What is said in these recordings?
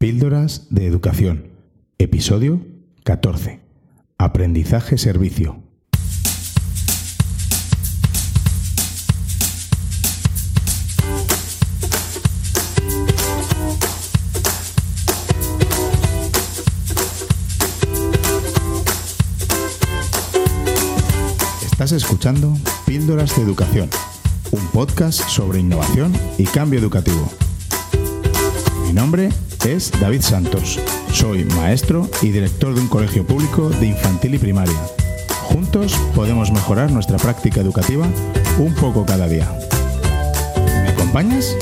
Píldoras de Educación, episodio 14. Aprendizaje Servicio. Estás escuchando Píldoras de Educación, un podcast sobre innovación y cambio educativo. Mi nombre David Santos. Soy maestro y director de un colegio público de infantil y primaria. Juntos podemos mejorar nuestra práctica educativa un poco cada día. ¿Me acompañas?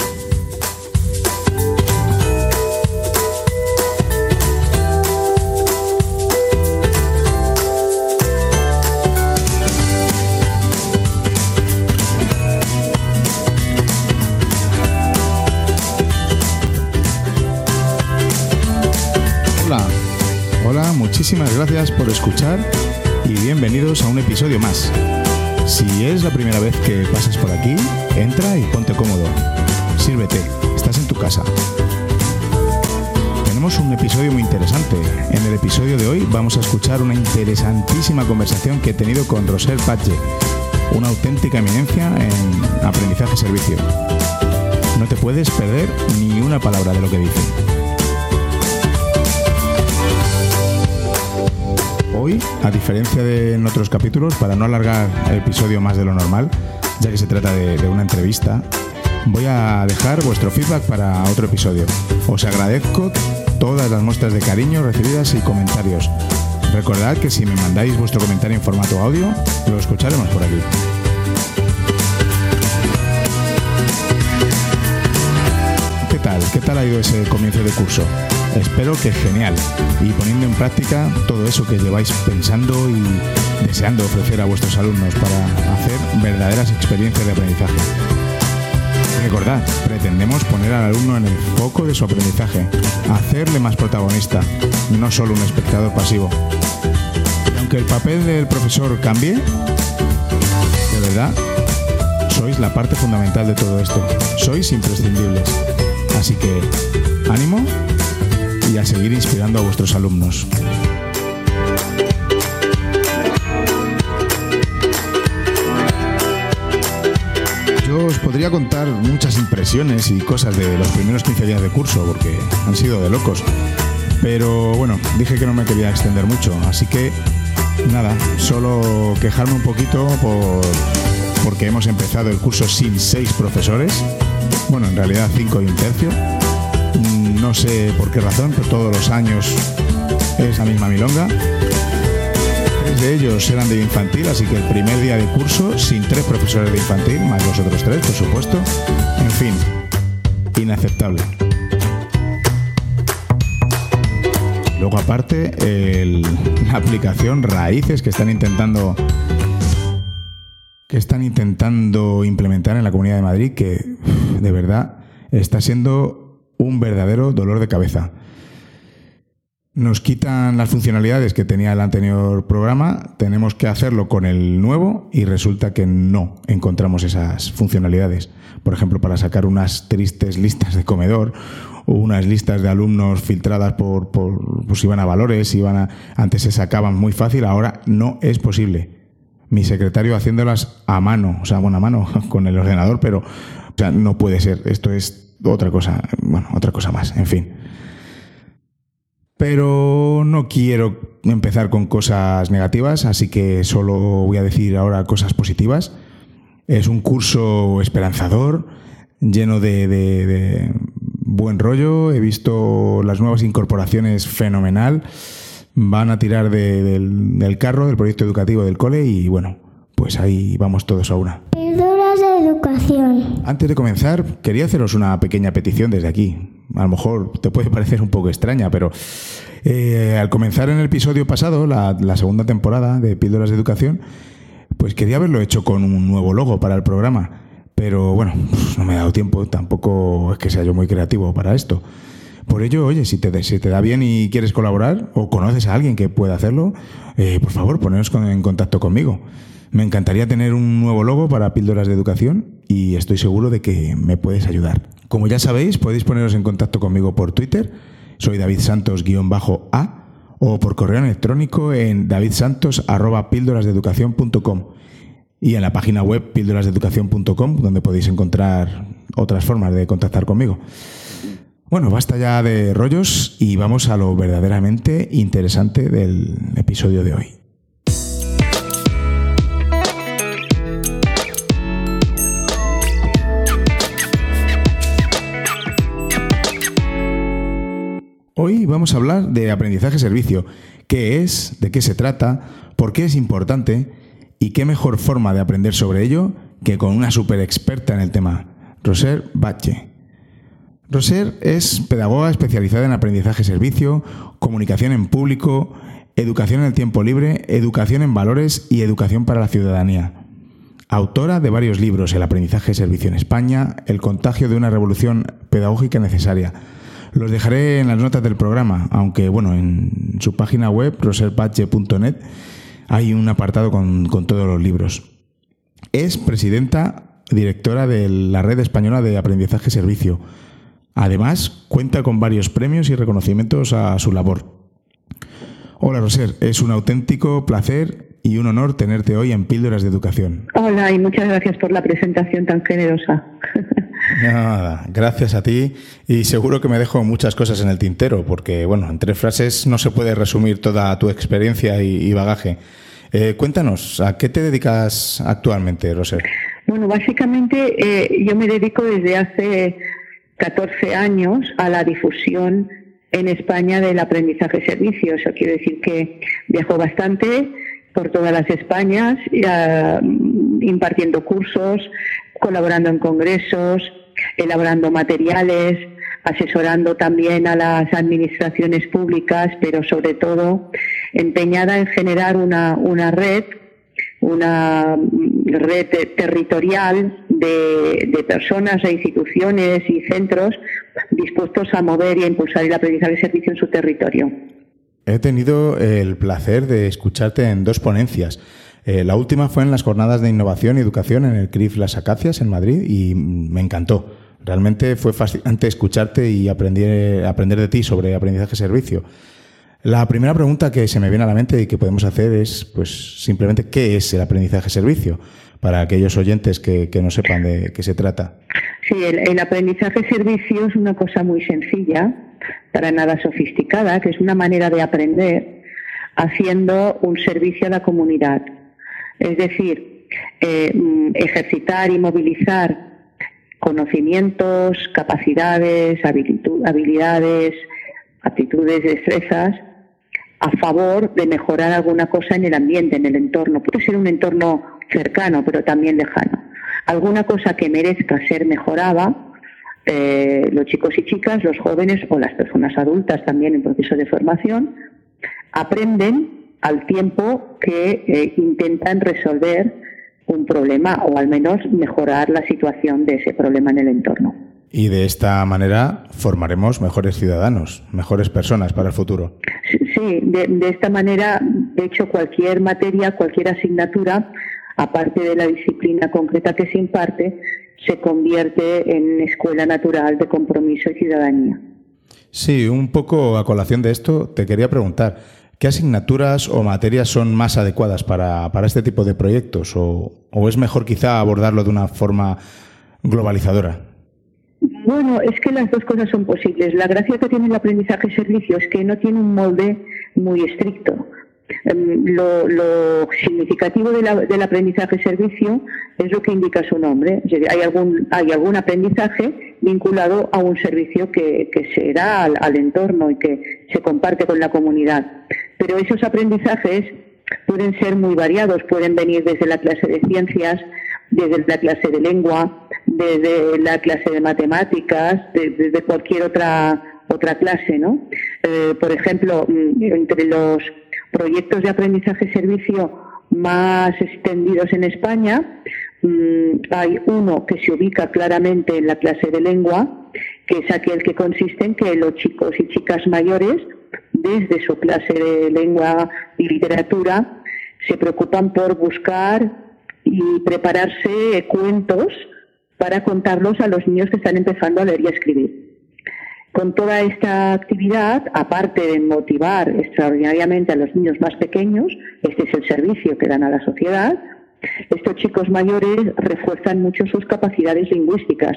Muchísimas gracias por escuchar y bienvenidos a un episodio más. Si es la primera vez que pasas por aquí, entra y ponte cómodo. Sírvete, estás en tu casa. Tenemos un episodio muy interesante. En el episodio de hoy vamos a escuchar una interesantísima conversación que he tenido con Roser Patge, una auténtica eminencia en aprendizaje servicio. No te puedes perder ni una palabra de lo que dice. Hoy, a diferencia de en otros capítulos, para no alargar el episodio más de lo normal, ya que se trata de, una entrevista, voy a dejar vuestro feedback para otro episodio. Os agradezco todas las muestras de cariño recibidas y comentarios. Recordad que si me mandáis vuestro comentario en formato audio, lo escucharemos por aquí. ¿Qué tal? ¿Qué tal ha ido ese comienzo de curso? Espero que genial y poniendo en práctica todo eso que lleváis pensando y deseando ofrecer a vuestros alumnos para hacer verdaderas experiencias de aprendizaje. Recordad, pretendemos poner al alumno en el foco de su aprendizaje, hacerle más protagonista, no solo un espectador pasivo. Y aunque el papel del profesor cambie, de verdad, sois la parte fundamental de todo esto. Sois imprescindibles. Así que, ánimo y a seguir inspirando a vuestros alumnos. Yo os podría contar muchas impresiones y cosas de los primeros 15 días de curso, porque han sido de locos. Pero bueno, dije que no me quería extender mucho, así que nada, solo quejarme un poquito por, porque hemos empezado el curso sin seis profesores. Bueno, en realidad cinco y un tercio. No sé por qué razón, pero todos los años es la misma milonga. Tres de ellos eran de infantil, así que el primer día de curso, sin tres profesores de infantil, más los otros tres, por supuesto. En fin, inaceptable. Luego aparte, el- la aplicación Raíces que están intentando que están intentando implementar en la Comunidad de Madrid, que de verdad está siendo un verdadero dolor de cabeza. Nos quitan las funcionalidades que tenía el anterior programa, tenemos que hacerlo con el nuevo y resulta que no encontramos esas funcionalidades. Por ejemplo, para sacar unas tristes listas de comedor o unas listas de alumnos filtradas por, por pues iban a valores, iban a, antes se sacaban muy fácil, ahora no es posible mi secretario haciéndolas a mano, o sea, bueno, a mano con el ordenador, pero o sea, no puede ser. Esto es otra cosa, bueno, otra cosa más, en fin. Pero no quiero empezar con cosas negativas, así que solo voy a decir ahora cosas positivas. Es un curso esperanzador, lleno de, buen rollo. He visto las nuevas incorporaciones fenomenal. Van a tirar de- del, carro, del proyecto educativo del cole y bueno, pues ahí vamos todos a una. De educación. Antes de comenzar, quería haceros una pequeña petición desde aquí. A lo mejor te puede parecer un poco extraña, pero eh, al comenzar en el episodio pasado, la, segunda temporada de Píldoras de Educación, pues quería haberlo hecho con un nuevo logo para el programa. Pero bueno, pues no me ha dado tiempo, tampoco es que sea yo muy creativo para esto. Por ello, oye, si te, si te da bien y quieres colaborar o conoces a alguien que pueda hacerlo, eh, por favor, poneros en contacto conmigo. Me encantaría tener un nuevo logo para Píldoras de Educación y estoy seguro de que me puedes ayudar. Como ya sabéis, podéis poneros en contacto conmigo por Twitter soy David Santos-A o por correo electrónico en davidsantos.píldorasdeeducación.com y en la página web píldorasdeeducación.com donde podéis encontrar otras formas de contactar conmigo. Bueno, basta ya de rollos y vamos a lo verdaderamente interesante del episodio de hoy. Hoy vamos a hablar de aprendizaje-servicio, qué es, de qué se trata, por qué es importante y qué mejor forma de aprender sobre ello que con una super experta en el tema, Roser Bache. Roser es pedagoga especializada en aprendizaje-servicio, comunicación en público, educación en el tiempo libre, educación en valores y educación para la ciudadanía. Autora de varios libros, El aprendizaje-servicio en España, El contagio de una revolución pedagógica necesaria, los dejaré en las notas del programa, aunque bueno, en su página web, roserpache.net, hay un apartado con, con todos los libros. Es presidenta directora de la Red Española de Aprendizaje Servicio. Además, cuenta con varios premios y reconocimientos a su labor. Hola Roser, es un auténtico placer y un honor tenerte hoy en Píldoras de Educación. Hola y muchas gracias por la presentación tan generosa. Nada, gracias a ti y seguro que me dejo muchas cosas en el tintero porque, bueno, en tres frases no se puede resumir toda tu experiencia y, bagaje. Eh, cuéntanos, ¿a qué te dedicas actualmente, Roser? Bueno, básicamente eh, yo me dedico desde hace 14 años a la difusión en España del aprendizaje servicio. Eso quiere decir que viajo bastante por todas las Españas, impartiendo cursos, colaborando en congresos, elaborando materiales, asesorando también a las administraciones públicas, pero sobre todo empeñada en generar una, una red, una red territorial de, de, personas e instituciones y centros dispuestos a mover y a impulsar el aprendizaje de servicio en su territorio. He tenido el placer de escucharte en dos ponencias. Eh, la última fue en las jornadas de innovación y educación en el CRIF Las Acacias en Madrid y me encantó. Realmente fue fascinante escucharte y aprender, aprender de ti sobre aprendizaje servicio. La primera pregunta que se me viene a la mente y que podemos hacer es, pues, simplemente, ¿qué es el aprendizaje servicio? Para aquellos oyentes que, no sepan de qué se trata. Sí, el, el aprendizaje servicio es una cosa muy sencilla, para nada sofisticada, que es una manera de aprender haciendo un servicio a la comunidad. Es decir, eh, ejercitar y movilizar conocimientos, capacidades, habilidades, aptitudes, destrezas a favor de mejorar alguna cosa en el ambiente, en el entorno. Puede ser un entorno cercano, pero también lejano. Alguna cosa que merezca ser mejorada, eh, los chicos y chicas, los jóvenes o las personas adultas también en proceso de formación, aprenden al tiempo que eh, intentan resolver un problema o al menos mejorar la situación de ese problema en el entorno. Y de esta manera formaremos mejores ciudadanos, mejores personas para el futuro. Sí, de, esta manera, de hecho, cualquier materia, cualquier asignatura, aparte de la disciplina concreta que se imparte, se convierte en escuela natural de compromiso y ciudadanía. Sí, un poco a colación de esto, te quería preguntar, ¿Qué asignaturas o materias son más adecuadas para, este tipo de proyectos? O, es mejor quizá abordarlo de una forma globalizadora? Bueno, es que las dos cosas son posibles. La gracia que tiene el aprendizaje servicio es que no tiene un molde muy estricto. Em, lo, significativo del aprendizaje servicio es lo que indica su nombre. Hay algún, hay algún aprendizaje vinculado a un servicio que, se da al, entorno y que se comparte con la comunidad. Pero esos aprendizajes pueden ser muy variados, pueden venir desde la clase de ciencias, desde la clase de lengua, desde la clase de matemáticas, desde cualquier otra otra clase, ¿no? Eh, por ejemplo, mm, entre los proyectos de aprendizaje-servicio más extendidos en España. Mm, hay uno que se ubica claramente en la clase de lengua, que es aquel que consiste en que los chicos y chicas mayores, desde su clase de lengua y literatura, se preocupan por buscar y prepararse cuentos para contarlos a los niños que están empezando a leer y a escribir. Con toda esta actividad, aparte de motivar extraordinariamente a los niños más pequeños, este es el servicio que dan a la sociedad, estos chicos mayores refuerzan mucho sus capacidades lingüísticas,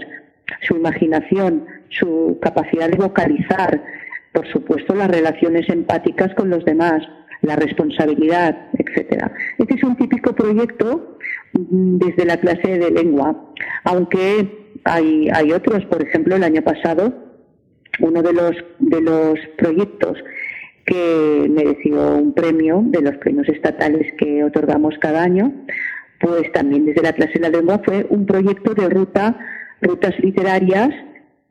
su imaginación, su capacidad de vocalizar, por supuesto las relaciones empáticas con los demás, la responsabilidad, etcétera. Este es un típico proyecto mm, desde la clase de lengua, aunque hay, hay otros, por ejemplo, el año pasado, uno de los, de los proyectos que mereció un premio de los premios estatales que otorgamos cada año, pues también desde la clase de la lengua fue un proyecto de ruta, rutas literarias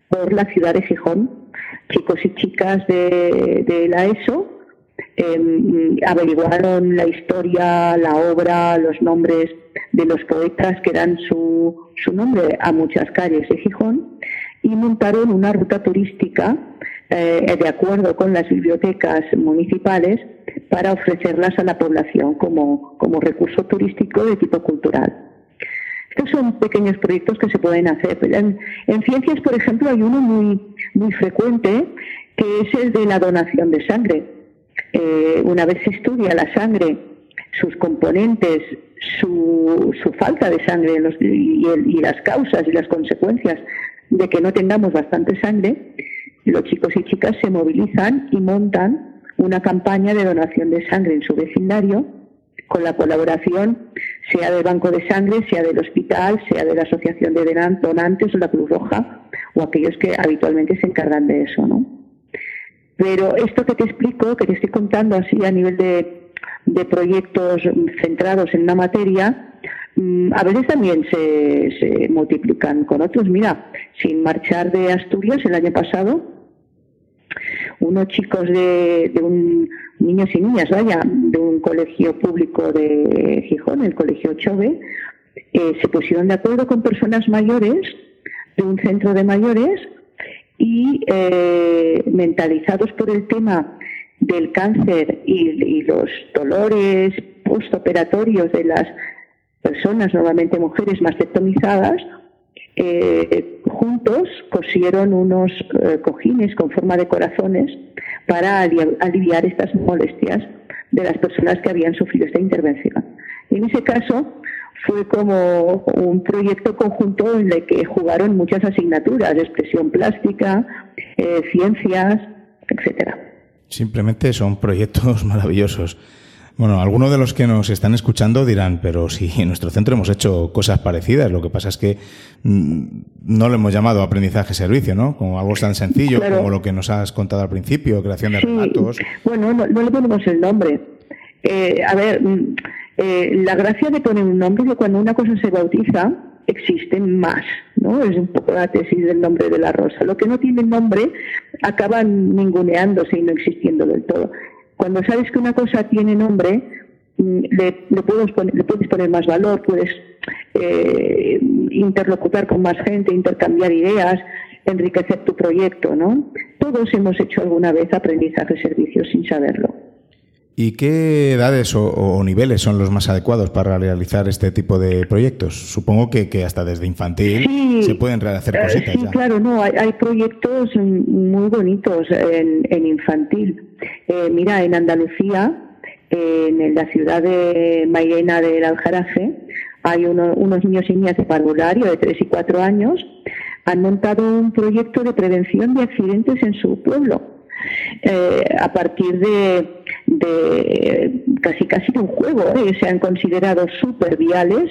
por la ciudad de Gijón. Chicos y chicas de, de la ESO Em, averiguaron la historia, la obra, los nombres de los poetas que dan su, su nombre a muchas calles de Gijón y montaron una ruta turística eh, de acuerdo con las bibliotecas municipales para ofrecerlas a la población como, como recurso turístico de tipo cultural. Estos son pequeños proyectos que se pueden hacer. En, en, ciencias, por ejemplo, hay uno muy, muy frecuente que es el de la donación de sangre. Eh, una vez se estudia la sangre, sus componentes, su, su falta de sangre y, y, las causas y las consecuencias de que no tengamos bastante sangre, los chicos y chicas se movilizan y montan una campaña de donación de sangre en su vecindario con la colaboración sea del Banco de Sangre, sea del hospital, sea de la Asociación de Donantes o la Cruz Roja o aquellos que habitualmente se encargan de eso, ¿no? Pero esto que te explico, que te estoy contando así a nivel de, proyectos centrados en una materia, mm, a veces también se, multiplican con otros. Mira, sin marchar de Asturias el año pasado, unos chicos de, un niños y niñas, vaya, de un colegio público de Gijón, el colegio Chove, eh, se pusieron de acuerdo con personas mayores de un centro de mayores y eh, mentalizados por el tema del cáncer y, los dolores postoperatorios de las personas, normalmente mujeres mastectomizadas, eh, juntos cosieron unos eh, cojines con forma de corazones para aliviar estas molestias de las personas que habían sufrido esta intervención. En ese caso, fue como un proyecto conjunto en el que jugaron muchas asignaturas, expresión plástica, eh, ciencias, etcétera. Simplemente son proyectos maravillosos. Bueno, algunos de los que nos están escuchando dirán, pero si en nuestro centro hemos hecho cosas parecidas, lo que pasa es que mm, no lo hemos llamado aprendizaje-servicio, ¿no? Como algo tan sencillo como lo que nos has contado al principio, creación de relatos. Bueno, no, le ponemos el nombre. Eh, a ver, mm, eh, la gracia de poner un nombre es que cuando una cosa se bautiza, existen más, ¿no? Es un poco la tesis del nombre de la rosa. Lo que no tiene nombre acaban ninguneándose y no existiendo del todo. Cuando sabes que una cosa tiene nombre, mm, le, puedes, poner, más valor, puedes eh, interlocutar con más gente, intercambiar ideas, enriquecer tu proyecto, ¿no? Todos hemos hecho alguna vez aprendizaje de servicios sin saberlo. ¿Y qué edades o, niveles son los más adecuados para realizar este tipo de proyectos? Supongo que, hasta desde infantil se pueden hacer eh, cositas. Sí, claro, no, hay, proyectos muy bonitos en, infantil. Eh, mira, en Andalucía, en la ciudad de Mairena del Aljarafe, hay unos niños y niñas de parvulario de 3 y 4 años, han montado un proyecto de prevención de accidentes en su pueblo eh, a partir de, casi casi de un juego, ¿eh? se han considerado superviales,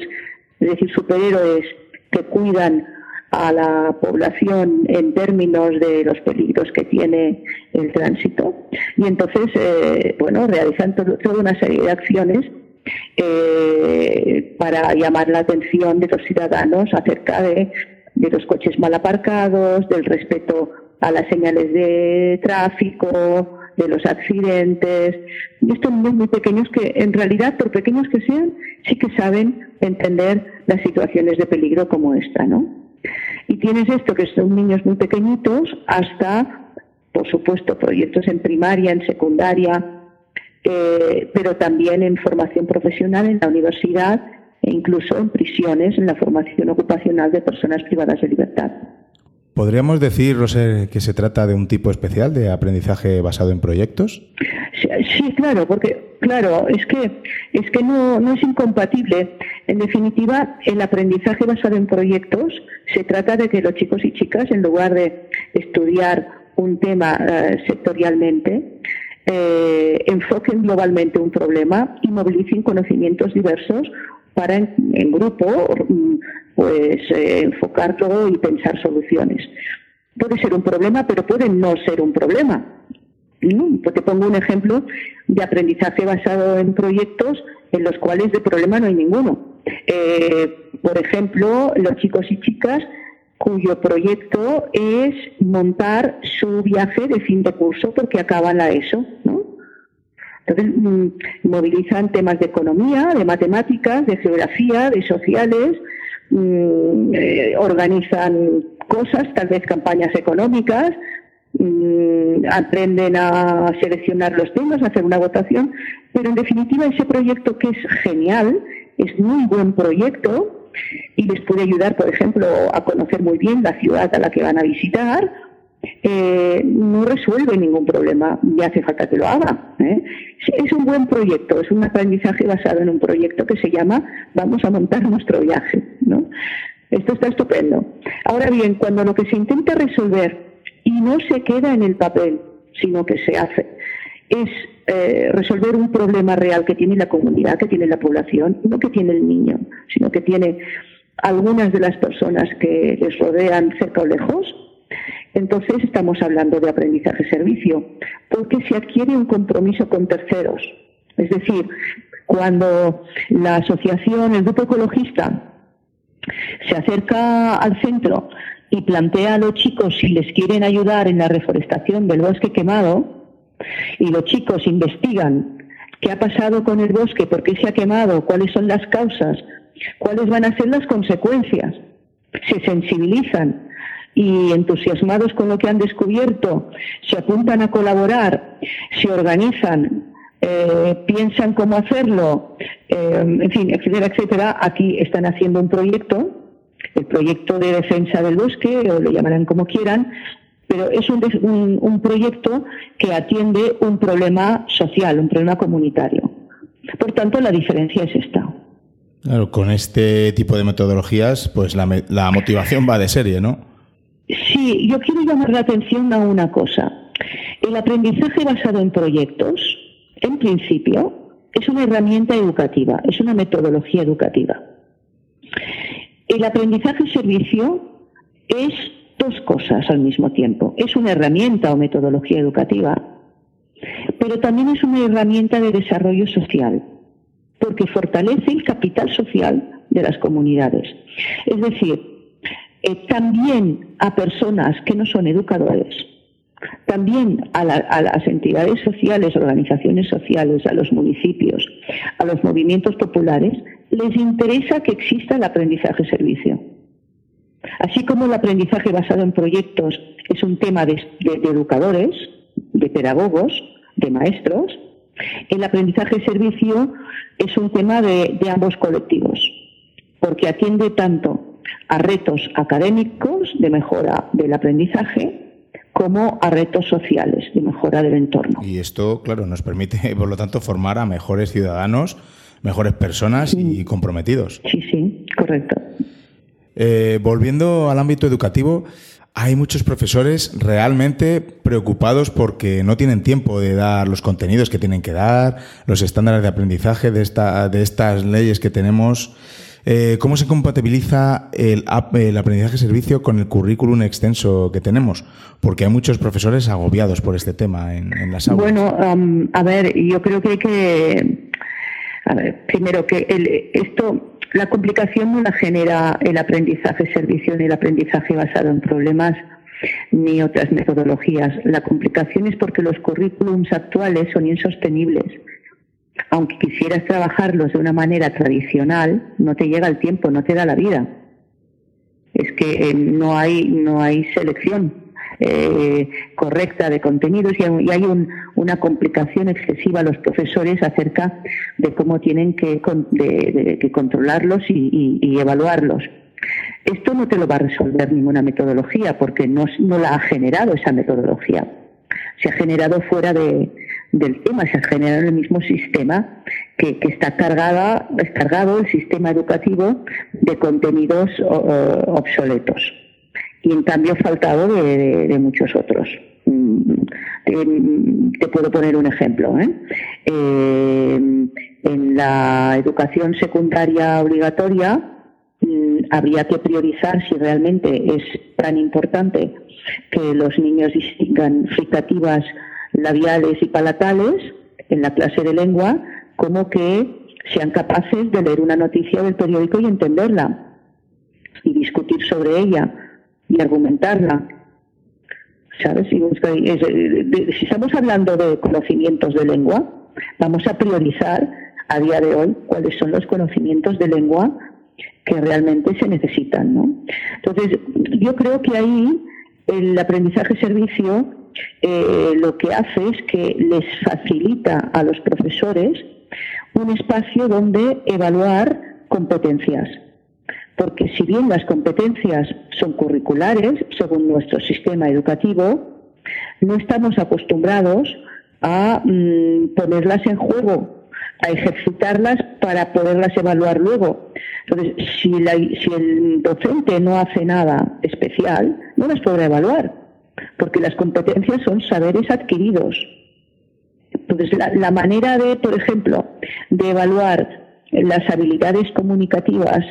es decir, superhéroes que cuidan a la población en términos de los peligros que tiene el tránsito. Y entonces, eh, bueno, realizan toda una serie de acciones para llamar la atención de los ciudadanos acerca de, de los coches mal aparcados, del respeto a las señales de tráfico, de los accidentes. Y estos niños muy pequeños que, en realidad, por pequeños que sean, sí que saben entender las situaciones de peligro como esta, ¿no? Y tienes esto, que son niños muy pequeñitos, hasta, por supuesto, proyectos en primaria, en secundaria, eh, pero también en formación profesional en la universidad e incluso en prisiones, en la formación ocupacional de personas privadas de libertad. ¿Podríamos decir, Roser, que se trata de un tipo especial de aprendizaje basado en proyectos? Sí, claro, porque claro, es que es que no, no es incompatible. En definitiva, el aprendizaje basado en proyectos se trata de que los chicos y chicas, en lugar de estudiar un tema eh, sectorialmente, eh, enfoquen globalmente un problema y movilicen conocimientos diversos para en, grupo pues eh, enfocar todo y pensar soluciones. Puede ser un problema, pero puede no ser un problema. Pues te pongo un ejemplo de aprendizaje basado en proyectos en los cuales de problema no hay ninguno. Eh, por ejemplo, los chicos y chicas cuyo proyecto es montar su viaje de fin de curso porque acaban la ESO, ¿no? Entonces, mm, movilizan temas de economía, de matemáticas, de geografía, de sociales, mm, eh, organizan cosas, tal vez campañas económicas, mm, aprenden a seleccionar los temas, a hacer una votación, pero en definitiva ese proyecto que es genial, es muy buen proyecto y les puede ayudar, por ejemplo, a conocer muy bien la ciudad a la que van a visitar eh, no resuelve ningún problema y hace falta que lo haga. ¿eh? Es un buen proyecto, es un aprendizaje basado en un proyecto que se llama Vamos a montar nuestro viaje. ¿no? Esto está estupendo. Ahora bien, cuando lo que se intenta resolver y no se queda en el papel, sino que se hace, es eh, resolver un problema real que tiene la comunidad, que tiene la población, no que tiene el niño, sino que tiene algunas de las personas que les rodean cerca o lejos, entonces estamos hablando de aprendizaje-servicio, porque se adquiere un compromiso con terceros. Es decir, cuando la asociación, el grupo ecologista, se acerca al centro y plantea a los chicos si les quieren ayudar en la reforestación del bosque quemado, y los chicos investigan qué ha pasado con el bosque, por qué se ha quemado, cuáles son las causas, cuáles van a ser las consecuencias, se sensibilizan y entusiasmados con lo que han descubierto, se apuntan a colaborar, se organizan, eh, piensan cómo hacerlo, eh, en fin, etcétera, etcétera, aquí están haciendo un proyecto, el proyecto de defensa del bosque, o lo llamarán como quieran, pero es un, un proyecto que atiende un problema social, un problema comunitario. Por tanto, la diferencia es esta. Claro, con este tipo de metodologías, pues la motivación va de serie, ¿no? Sí, yo quiero llamar la atención a una cosa. El aprendizaje basado en proyectos, en principio, es una herramienta educativa, es una metodología educativa. El aprendizaje servicio es dos cosas al mismo tiempo. Es una herramienta o metodología educativa, pero también es una herramienta de desarrollo social, porque fortalece el capital social de las comunidades. Es decir, eh, también a personas que no son educadores, también a, las entidades sociales, organizaciones sociales, a los municipios, a los movimientos populares, les interesa que exista el aprendizaje-servicio. Así como el aprendizaje basado en proyectos es un tema de, educadores, de pedagogos, de maestros, el aprendizaje-servicio es un tema de ambos colectivos, porque atiende tanto a retos académicos de mejora del aprendizaje como a retos sociales de mejora del entorno. Y esto, claro, nos permite, por lo tanto, formar a mejores ciudadanos, mejores personas y comprometidos. Sí, sí, correcto. Eh, volviendo al ámbito educativo, hay muchos profesores realmente preocupados porque no tienen tiempo de dar los contenidos que tienen que dar, los estándares de aprendizaje de, esta, de estas leyes que tenemos. Eh, ¿Cómo se compatibiliza el, aprendizaje servicio con el currículum extenso que tenemos? Porque hay muchos profesores agobiados por este tema en, las aulas. Bueno, a ver, yo creo que hay que. A ver, primero que el, esto, la complicación no la genera el aprendizaje servicio ni el aprendizaje basado en problemas ni otras metodologías. La complicación es porque los currículums actuales son insostenibles aunque quisieras trabajarlos de una manera tradicional, no te llega el tiempo, no te da la vida. Es que eh, no hay, no hay selección eh, correcta de contenidos y hay, una complicación excesiva a los profesores acerca de cómo tienen que, controlarlos y, evaluarlos. Esto no te lo va a resolver ninguna metodología porque no, no la ha generado esa metodología. Se ha generado fuera de, del tema, se ha generado en el mismo sistema que, está cargada, descargado el sistema educativo de contenidos obsoletos y en cambio faltado de, muchos otros. Mm, te, puedo poner un ejemplo. ¿eh? Eh, en la educación secundaria obligatoria mm, habría que priorizar si realmente es tan importante que los niños distingan fricativas labiales y palatales en la clase de lengua como que sean capaces de leer una noticia del periódico y entenderla y discutir sobre ella y argumentarla. ¿Sabes? Si, estamos hablando de conocimientos de lengua, vamos a priorizar a día de hoy cuáles son los conocimientos de lengua que realmente se necesitan. ¿no? Entonces, yo creo que ahí el aprendizaje servicio eh, lo que hace es que les facilita a los profesores un espacio donde evaluar competencias. Porque si bien las competencias son curriculares, según nuestro sistema educativo, no estamos acostumbrados a mm, ponerlas en juego, a ejercitarlas para poderlas evaluar luego. Entonces, si, si el docente no hace nada especial, no las podrá evaluar porque las competencias son saberes adquiridos. Entonces, la, manera de, por ejemplo, de evaluar las habilidades comunicativas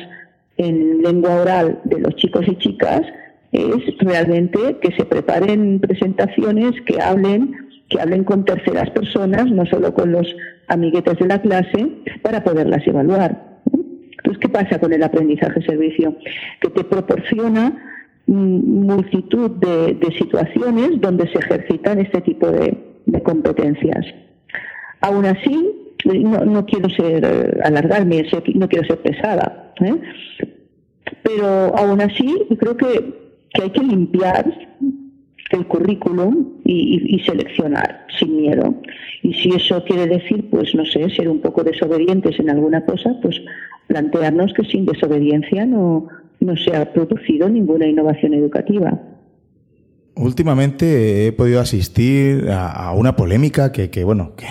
en lengua oral de los chicos y chicas es realmente que se preparen presentaciones que hablen que hablen con terceras personas, no solo con los amiguetes de la clase, para poderlas evaluar. Entonces, ¿qué pasa con el aprendizaje servicio? Que te proporciona multitud de, situaciones donde se ejercitan este tipo de, competencias. Aún así, no, quiero ser eh, alargarme, no quiero ser pesada, ¿eh? pero aún así creo que, hay que limpiar el currículum y, seleccionar sin miedo. Y si eso quiere decir, pues no sé, ser un poco desobedientes en alguna cosa, pues plantearnos que sin desobediencia no, no se ha producido ninguna innovación educativa. Últimamente he podido asistir a, una polémica que, bueno, que,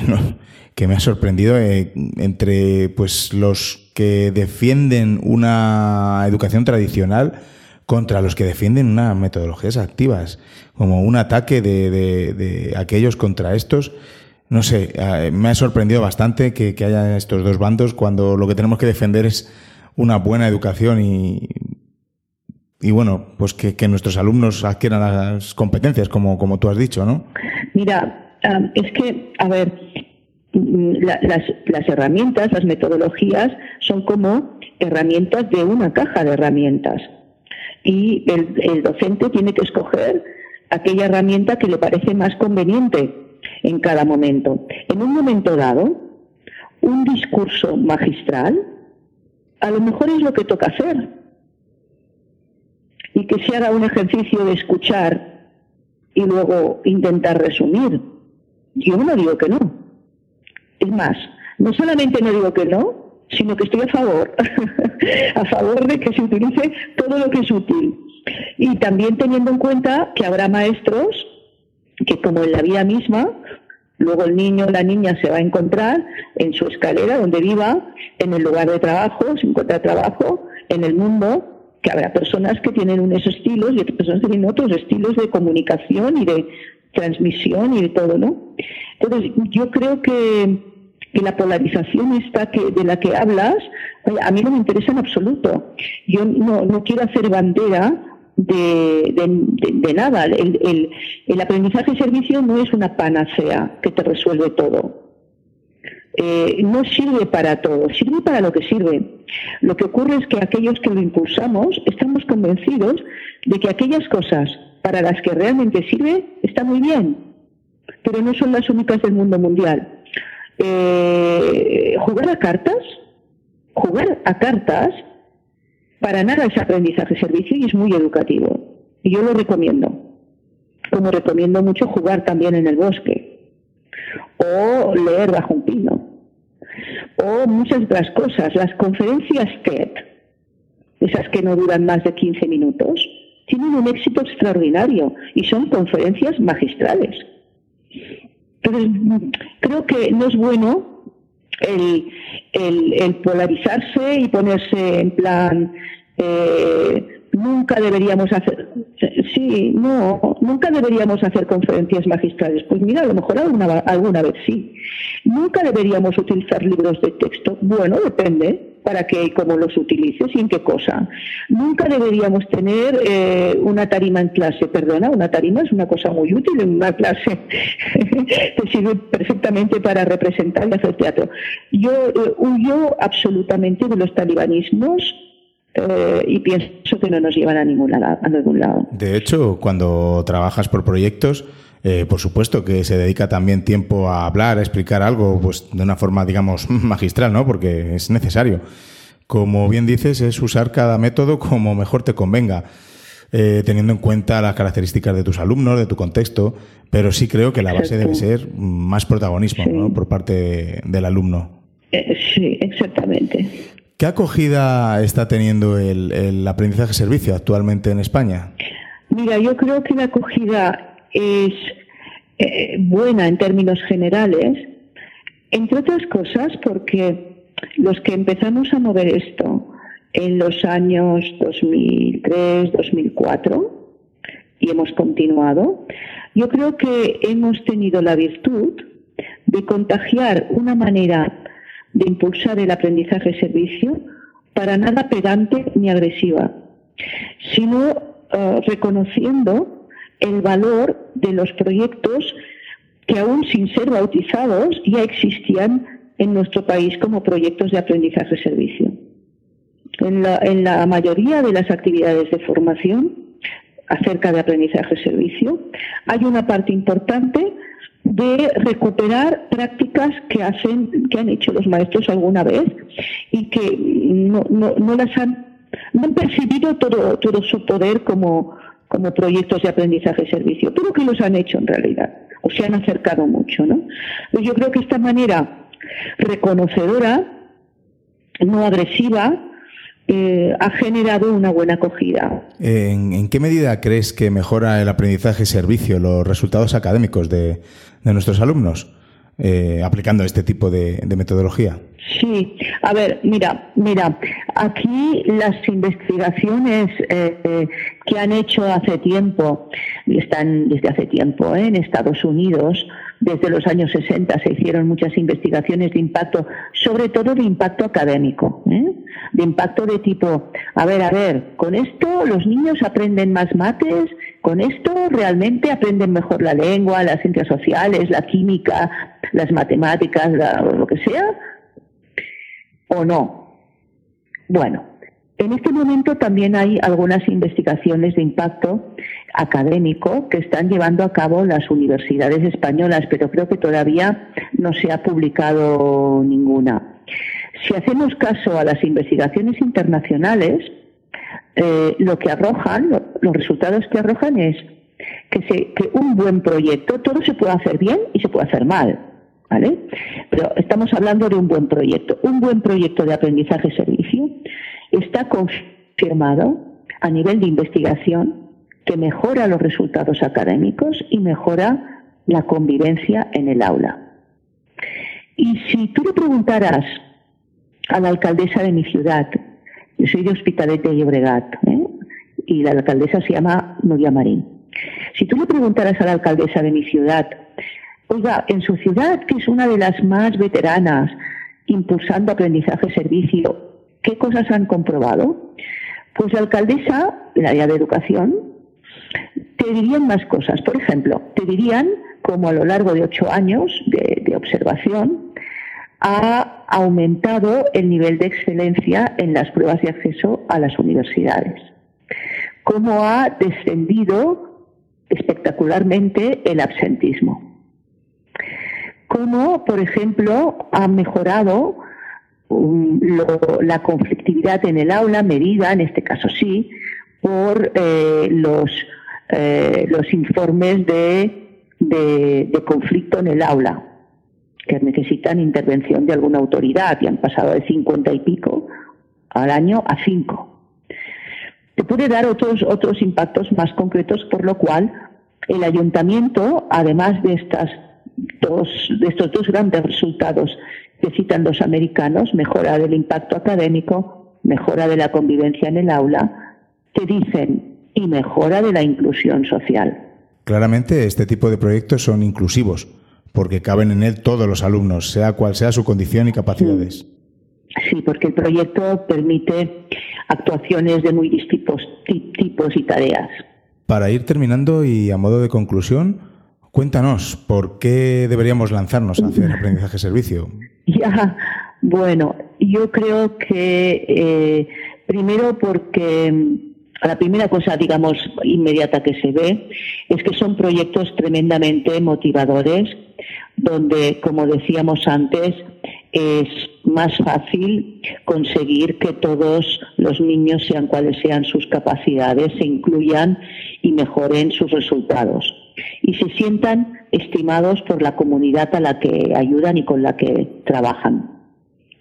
que me ha sorprendido eh, entre pues los que defienden una educación tradicional contra los que defienden unas metodologías activas, como un ataque de, de, aquellos contra estos. No sé, eh, me ha sorprendido bastante que, que haya estos dos bandos cuando lo que tenemos que defender es una buena educación y y bueno, pues que, nuestros alumnos adquieran las competencias, como, como tú has dicho, ¿no? Mira, es que, a ver, mm, las, herramientas, las metodologías son como herramientas de una caja de herramientas. Y el docente tiene que escoger aquella herramienta que le parece más conveniente en cada momento. En un momento dado, un discurso magistral a lo mejor es lo que toca hacer y que se haga un ejercicio de escuchar y luego intentar resumir. Yo no digo que no. Es más, no solamente no digo que no, sino que estoy a favor, a favor de que se utilice todo lo que es útil. Y también teniendo en cuenta que habrá maestros que como en la vida misma, luego el niño o la niña se va a encontrar en su escalera donde viva, en el lugar de trabajo, se encuentra trabajo, en el mundo, que habrá personas que tienen unos estilos y otras personas que tienen otros estilos de comunicación y de transmisión y de todo, ¿no? Entonces, yo creo que, que la polarización esta que, de la que hablas, a mí no me interesa en absoluto. Yo no, no quiero hacer bandera de, de, nada. El, el, el aprendizaje y servicio no es una panacea que te resuelve todo. Eh, no sirve para todo, sirve para lo que sirve. Lo que ocurre es que aquellos que lo impulsamos estamos convencidos de que aquellas cosas para las que realmente sirve están muy bien, pero no son las únicas del mundo mundial. Eh, jugar a cartas, jugar a cartas, para nada es aprendizaje servicio y es muy educativo. Y yo lo recomiendo. Como recomiendo mucho jugar también en el bosque o leer bajo un pino o muchas otras cosas. Las conferencias TED esas que no duran más de 15 minutos, tienen un éxito extraordinario y son conferencias magistrales. Entonces, creo que no es bueno el, el, polarizarse y ponerse en plan, eh, nunca deberíamos hacer, sí, no, nunca deberíamos hacer conferencias magistrales. Pues mira, a lo mejor alguna, alguna vez sí. Nunca deberíamos utilizar libros de texto. Bueno, depende para qué y cómo los utilices y en qué cosa. Nunca deberíamos tener eh, una tarima en clase. Perdona, una tarima es una cosa muy útil en una clase. Te sirve perfectamente para representar y hacer teatro. Yo eh, huyo absolutamente de los talibanismos eh, y pienso que no nos llevan a, ninguna, a ningún lado. De hecho, cuando trabajas por proyectos, eh, por supuesto que se dedica también tiempo a hablar, a explicar algo, pues de una forma, digamos, magistral, ¿no? Porque es necesario. Como bien dices, es usar cada método como mejor te convenga, eh, teniendo en cuenta las características de tus alumnos, de tu contexto, pero sí creo que la base debe ser más protagonismo ¿no? por parte del alumno. sí, exactamente. ¿Qué acogida está teniendo el, aprendizaje servicio actualmente en España? Mira, yo creo que la acogida es eh, buena en términos generales, entre otras cosas porque los que empezamos a mover esto en los años 2003, 2004 y hemos continuado, yo creo que hemos tenido la virtud de contagiar una manera de impulsar el aprendizaje-servicio para nada pedante ni agresiva, sino eh, reconociendo el valor de los proyectos que aún sin ser bautizados ya existían en nuestro país como proyectos de aprendizaje-servicio. En la, en la mayoría de las actividades de formación acerca de aprendizaje-servicio hay una parte importante de recuperar prácticas que hacen, que han hecho los maestros alguna vez y que no, no, las han, no han percibido todo, todo su poder como, como proyectos de aprendizaje-servicio, pero que los han hecho en realidad, o se han acercado mucho, ¿no? Yo creo que esta manera reconocedora, no agresiva, eh, ha generado una buena acogida. ¿En, qué medida crees que mejora el aprendizaje-servicio, los resultados académicos de, de nuestros alumnos eh, aplicando este tipo de, metodología? Sí, a ver, mira, mira, aquí las investigaciones eh, que han hecho hace tiempo, están desde hace tiempo en Estados Unidos, desde los años 60 se hicieron muchas investigaciones de impacto, sobre todo de impacto académico, ¿eh? De impacto de tipo, a ver, a ver, con esto los niños aprenden más mates, con esto realmente aprenden mejor la lengua, las ciencias sociales, la química, las matemáticas, lo que sea, o no. Bueno, en este momento también hay algunas investigaciones de impacto académico que están llevando a cabo las universidades españolas, pero creo que todavía no se ha publicado ninguna. Si hacemos caso a las investigaciones internacionales, eh, lo que arrojan, los resultados que arrojan es que, que un buen proyecto, todo se puede hacer bien y se puede hacer mal. ¿Vale? Pero estamos hablando de un buen proyecto. Un buen proyecto de aprendizaje-servicio está confirmado a nivel de investigación que mejora los resultados académicos y mejora la convivencia en el aula. Y si tú le preguntaras a la alcaldesa de mi ciudad, yo soy de Hospitalet de Llobregat, ¿eh? y la alcaldesa se llama Nuria Marín. Si tú le preguntaras a la alcaldesa de mi ciudad, oiga, en su ciudad, que es una de las más veteranas, impulsando aprendizaje-servicio, ¿Qué cosas han comprobado? Pues la alcaldesa, la área de educación, te dirían más cosas. Por ejemplo, te dirían como a lo largo de ocho años de observación ha aumentado el nivel de excelencia en las pruebas de acceso a las universidades, cómo ha descendido espectacularmente el absentismo, cómo, por ejemplo, ha mejorado la conflictividad en el aula medida, en este caso sí, por eh, los, eh, los informes de, de, conflicto en el aula, que necesitan intervención de alguna autoridad y han pasado de 50 y pico al año a 5. puede dar otros, otros impactos más concretos, por lo cual el ayuntamiento, además de, estas dos, de estos dos grandes resultados que citan los americanos, mejora del impacto académico, mejora de la convivencia en el aula, te dicen y mejora de la inclusión social. Claramente este tipo de proyectos son inclusivos, porque caben en él todos los alumnos, sea cual sea su condición y capacidades. Sí, porque el proyecto permite actuaciones de muy distintos tipos y tareas. Para ir terminando y a modo de conclusión, cuéntanos, ¿por qué deberíamos lanzarnos hacia el aprendizaje-servicio? Ya, bueno, yo creo que eh, primero porque la primera cosa, digamos, inmediata que se ve es que son proyectos tremendamente motivadores, donde, como decíamos antes, es más fácil conseguir que todos los niños, sean cuales sean sus capacidades, se incluyan y mejoren sus resultados y se sientan estimados por la comunidad a la que ayudan y con la que trabajan.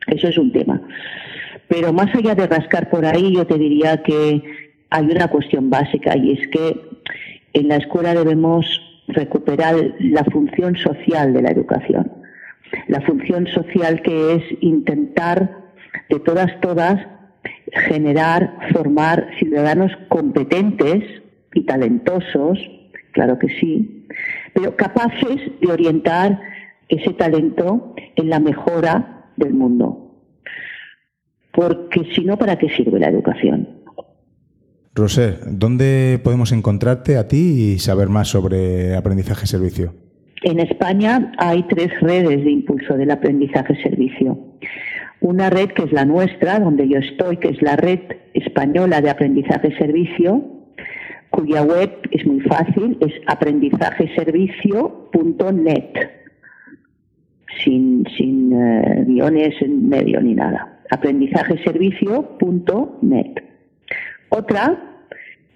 Eso es un tema. Pero más allá de rascar por ahí, yo te diría que hay una cuestión básica y es que en la escuela debemos recuperar la función social de la educación. La función social que es intentar de todas, todas, generar, formar ciudadanos competentes y talentosos, claro que sí, pero capaces de orientar ese talento en la mejora del mundo. Porque si no, ¿para qué sirve la educación? Roser, ¿dónde podemos encontrarte a ti y saber más sobre aprendizaje-servicio? En España hay tres redes de impulso del aprendizaje-servicio. Una red que es la nuestra, donde yo estoy, que es la Red Española de Aprendizaje-Servicio, cuya web es muy fácil, es aprendizajeservicio.net, sin, sin eh, guiones en medio ni nada. aprendizajeservicio.net. Otra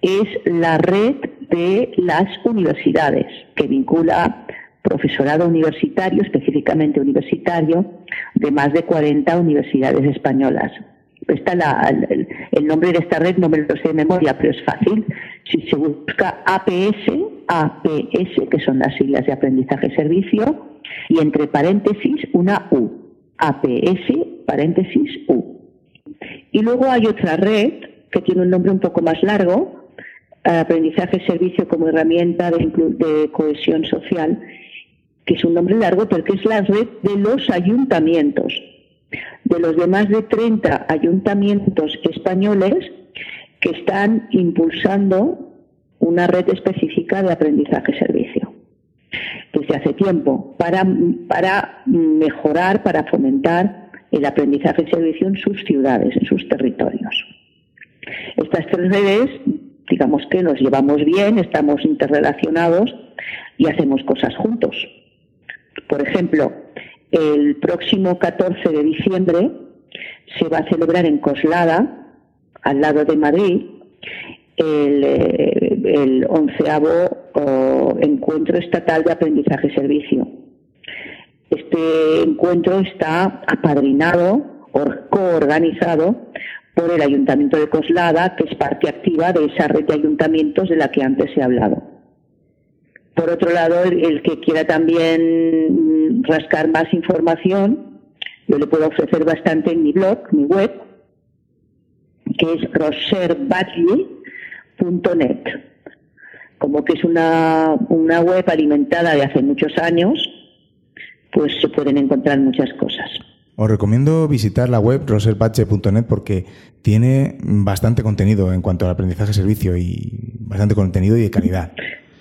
es la red de las universidades, que vincula profesorado universitario, específicamente universitario, de más de 40 universidades españolas. Está el, nombre de esta red no me lo sé de memoria, pero es fácil. Si se busca APS, APS, que son las siglas de aprendizaje servicio, y entre paréntesis una U. APS, paréntesis U. Y luego hay otra red que tiene un nombre un poco más largo, aprendizaje servicio como herramienta de, cohesión social, que es un nombre largo, porque es la red de los ayuntamientos, de los de más de 30 ayuntamientos españoles que están impulsando una red específica de aprendizaje-servicio desde hace tiempo para, para mejorar, para fomentar el aprendizaje-servicio en sus ciudades, en sus territorios. Estas tres redes, digamos que nos llevamos bien, estamos interrelacionados y hacemos cosas juntos. Por ejemplo, el próximo 14 de diciembre se va a celebrar en Coslada, al lado de Madrid, el, eh, onceavo encuentro estatal de aprendizaje-servicio. Este encuentro está apadrinado o coorganizado por el Ayuntamiento de Coslada, que es parte activa de esa red de ayuntamientos de la que antes he hablado. Por otro lado, el, que quiera también rascar más información, yo le puedo ofrecer bastante en mi blog, mi web, que es roserbatlle.net. Como que es una, una web alimentada de hace muchos años, pues se pueden encontrar muchas cosas. Os recomiendo visitar la web roserbache.net porque tiene bastante contenido en cuanto al aprendizaje servicio y bastante contenido y de calidad.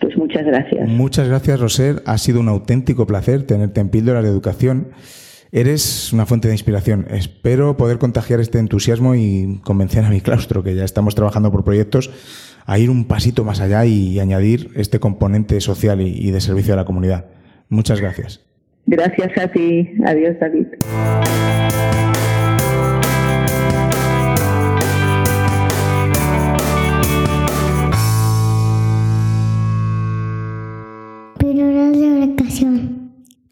Pues muchas gracias. Muchas gracias, Roser. Ha sido un auténtico placer tenerte en Píldoras de Educación. Eres una fuente de inspiración. Espero poder contagiar este entusiasmo y convencer a mi claustro, que ya estamos trabajando por proyectos, a ir un pasito más allá y añadir este componente social y de servicio a la comunidad. Muchas gracias. Gracias a ti. Adiós, David.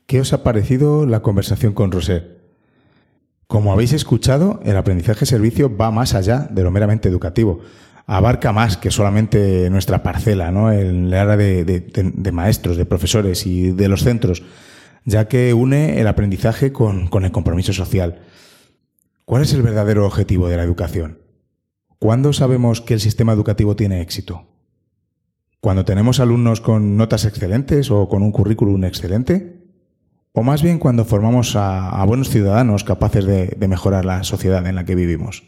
¿Qué os ha parecido la conversación con Roser? Como habéis escuchado, el aprendizaje servicio va más allá de lo meramente educativo. abarca más que solamente nuestra parcela, ¿no? En la área de, maestros, de profesores y de los centros, ya que une el aprendizaje con, el compromiso social. ¿Cuál es el verdadero objetivo de la educación? ¿Cuándo sabemos que el sistema educativo tiene éxito? ¿Cuando tenemos alumnos con notas excelentes o con un currículum excelente? ¿O más bien cuando formamos a, buenos ciudadanos capaces de mejorar la sociedad en la que vivimos?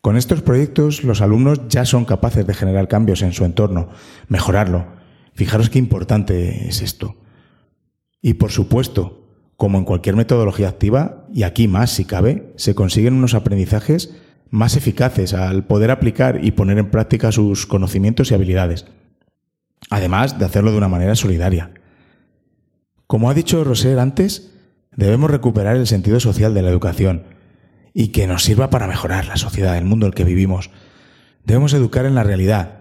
Con estos proyectos los alumnos ya son capaces de generar cambios en su entorno, mejorarlo. Fijaros qué importante es esto. Y por supuesto, como en cualquier metodología activa, y aquí más si cabe, se consiguen unos aprendizajes más eficaces al poder aplicar y poner en práctica sus conocimientos y habilidades, además de hacerlo de una manera solidaria. Como ha dicho Roser antes, debemos recuperar el sentido social de la educación, y que nos sirva para mejorar la sociedad, el mundo en el que vivimos. Debemos educar en la realidad,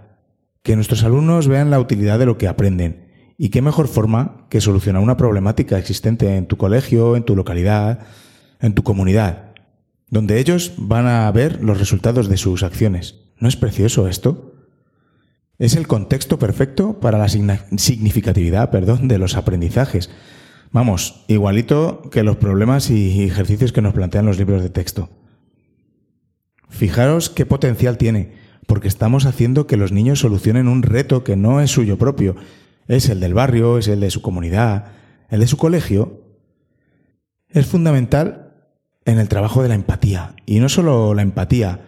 que nuestros alumnos vean la utilidad de lo que aprenden y qué mejor forma que solucionar una problemática existente en tu colegio, en tu localidad, en tu comunidad, donde ellos van a ver los resultados de sus acciones. ¿No es precioso esto? Es el contexto perfecto para la significatividad perdón, de los aprendizajes Vamos, igualito que los problemas y ejercicios que nos plantean los libros de texto. Fijaros qué potencial tiene, porque estamos haciendo que los niños solucionen un reto que no es suyo propio, es el del barrio, es el de su comunidad, el de su colegio. Es fundamental en el trabajo de la empatía, y no solo la empatía.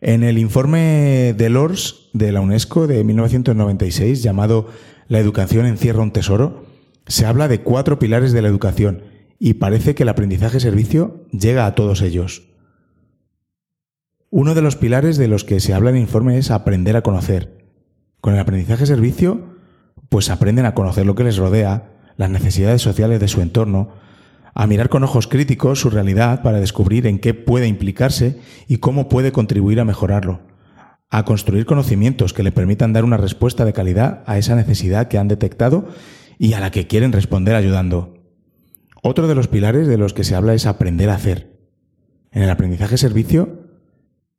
En el informe de LORS de la UNESCO de 1996 llamado La educación encierra un tesoro, se habla de cuatro pilares de la educación y parece que el aprendizaje-servicio llega a todos ellos. Uno de los pilares de los que se habla en el informe es aprender a conocer. Con el aprendizaje-servicio, pues aprenden a conocer lo que les rodea, las necesidades sociales de su entorno, a mirar con ojos críticos su realidad para descubrir en qué puede implicarse y cómo puede contribuir a mejorarlo, a construir conocimientos que le permitan dar una respuesta de calidad a esa necesidad que han detectado y a la que quieren responder ayudando. Otro de los pilares de los que se habla es aprender a hacer. En el aprendizaje servicio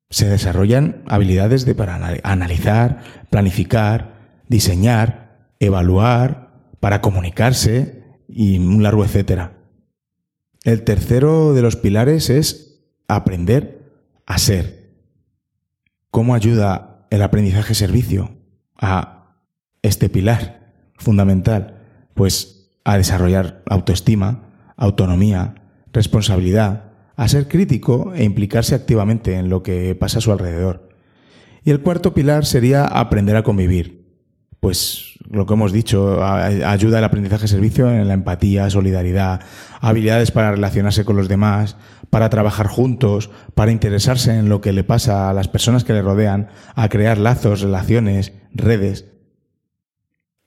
se desarrollan habilidades de para analizar, planificar, diseñar, evaluar, para comunicarse y un largo etcétera. El tercero de los pilares es aprender a ser. ¿Cómo ayuda el aprendizaje servicio a este pilar fundamental? pues a desarrollar autoestima, autonomía, responsabilidad, a ser crítico e implicarse activamente en lo que pasa a su alrededor. Y el cuarto pilar sería aprender a convivir. Pues lo que hemos dicho, ayuda al aprendizaje servicio en la empatía, solidaridad, habilidades para relacionarse con los demás, para trabajar juntos, para interesarse en lo que le pasa a las personas que le rodean, a crear lazos, relaciones, redes.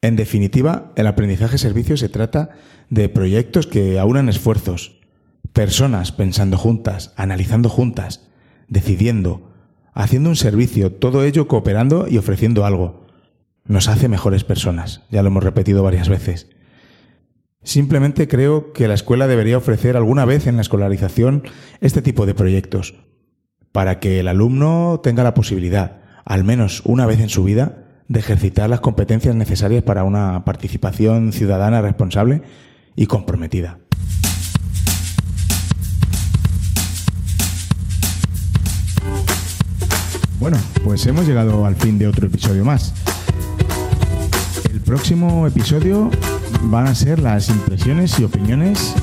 En definitiva, el aprendizaje servicio se trata de proyectos que aunan esfuerzos, personas pensando juntas, analizando juntas, decidiendo, haciendo un servicio, todo ello cooperando y ofreciendo algo. Nos hace mejores personas, ya lo hemos repetido varias veces. Simplemente creo que la escuela debería ofrecer alguna vez en la escolarización este tipo de proyectos, para que el alumno tenga la posibilidad, al menos una vez en su vida, de ejercitar las competencias necesarias para una participación ciudadana responsable y comprometida. Bueno, pues hemos llegado al fin de otro episodio más. El próximo episodio van a ser las impresiones y opiniones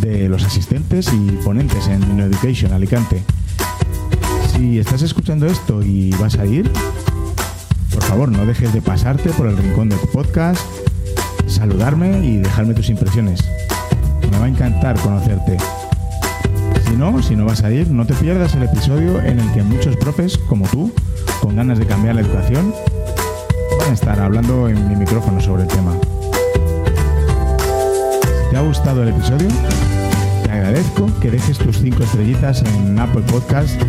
de los asistentes y ponentes en InnoEducation Alicante. Si estás escuchando esto y vas a ir, por favor, no dejes de pasarte por el rincón de tu podcast, saludarme y dejarme tus impresiones. Me va a encantar conocerte. Si no, si no vas a ir, no te pierdas el episodio en el que muchos profes, como tú, con ganas de cambiar la educación, estar hablando en mi micrófono sobre el tema. Te ha gustado el episodio, te agradezco que dejes tus 5 estrellitas en Apple Podcast,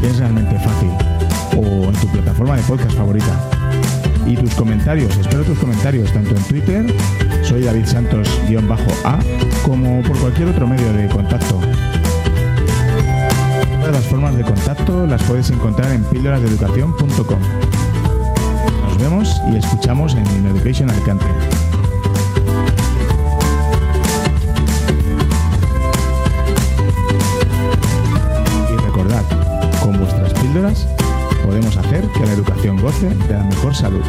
que es realmente fácil o en tu plataforma de podcast favorita. Y tus comentarios, espero tus comentarios tanto en Twitter, soy David Santos-A, como por cualquier otro medio de contacto. Todas las formas de contacto las puedes encontrar en píldorasdeeducación.com. Vemos y escuchamos en Education Alicante. Y recordad, con vuestras píldoras podemos hacer que la educación goce de la mejor salud.